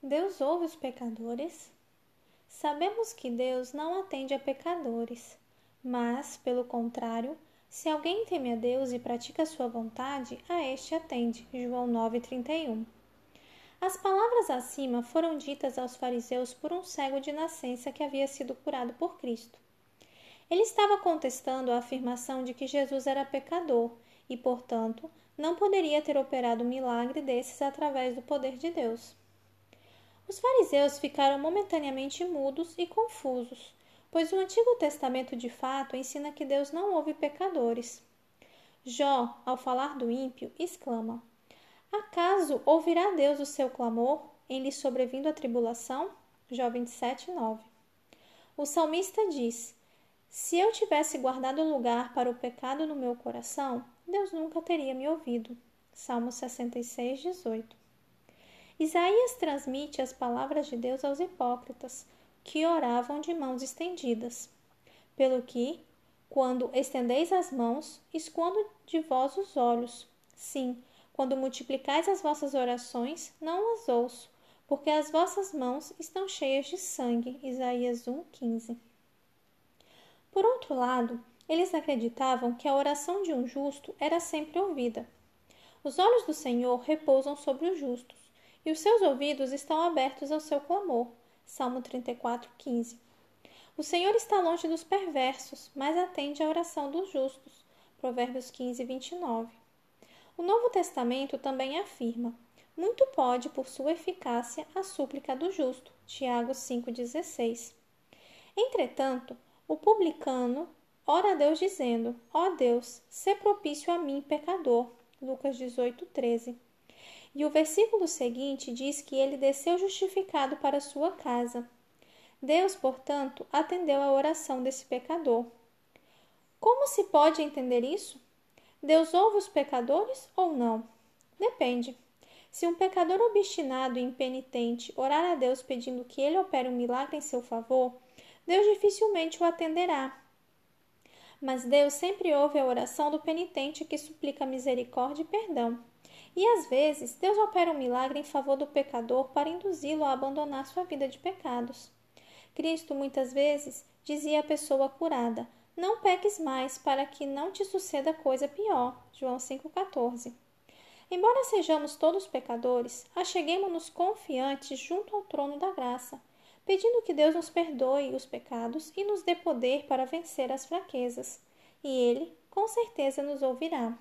Deus ouve os pecadores? Sabemos que Deus não atende a pecadores, mas, pelo contrário, se alguém teme a Deus e pratica sua vontade, a este atende. João 9:31. As palavras acima foram ditas aos fariseus por um cego de nascença que havia sido curado por Cristo. Ele estava contestando a afirmação de que Jesus era pecador e, portanto, não poderia ter operado um milagre desses através do poder de Deus. Os fariseus ficaram momentaneamente mudos e confusos, pois o Antigo Testamento de fato ensina que Deus não ouve pecadores. Jó, ao falar do ímpio, exclama: Acaso ouvirá Deus o seu clamor em lhe sobrevindo a tribulação? Jó 27, 9. O salmista diz: Se eu tivesse guardado lugar para o pecado no meu coração, Deus nunca teria me ouvido. Salmo 66, 18. Isaías transmite as palavras de Deus aos hipócritas, que oravam de mãos estendidas. Pelo que, quando estendeis as mãos, escondo de vós os olhos. Sim, quando multiplicais as vossas orações, não as ouço, porque as vossas mãos estão cheias de sangue. Isaías 1:15. Por outro lado, eles acreditavam que a oração de um justo era sempre ouvida. Os olhos do Senhor repousam sobre os justos e os seus ouvidos estão abertos ao seu clamor. Salmo 34, 15. O Senhor está longe dos perversos, mas atende à oração dos justos. Provérbios 15, 29. O Novo Testamento também afirma: muito pode, por sua eficácia, a súplica do justo. Tiago 5,16. Entretanto, o publicano ora a Deus dizendo: Ó Deus, sê propício a mim, pecador. Lucas 18, 13. E o versículo seguinte diz que ele desceu justificado para sua casa. Deus, portanto, atendeu a oração desse pecador. Como se pode entender isso? Deus ouve os pecadores ou não? Depende. Se um pecador obstinado e impenitente orar a Deus pedindo que ele opere um milagre em seu favor, Deus dificilmente o atenderá. Mas Deus sempre ouve a oração do penitente que suplica misericórdia e perdão. E às vezes, Deus opera um milagre em favor do pecador para induzi-lo a abandonar sua vida de pecados. Cristo muitas vezes dizia à pessoa curada: Não peques mais, para que não te suceda coisa pior. João 5,14. Embora sejamos todos pecadores, acheguemos-nos confiantes junto ao trono da graça, pedindo que Deus nos perdoe os pecados e nos dê poder para vencer as fraquezas. E Ele, com certeza, nos ouvirá.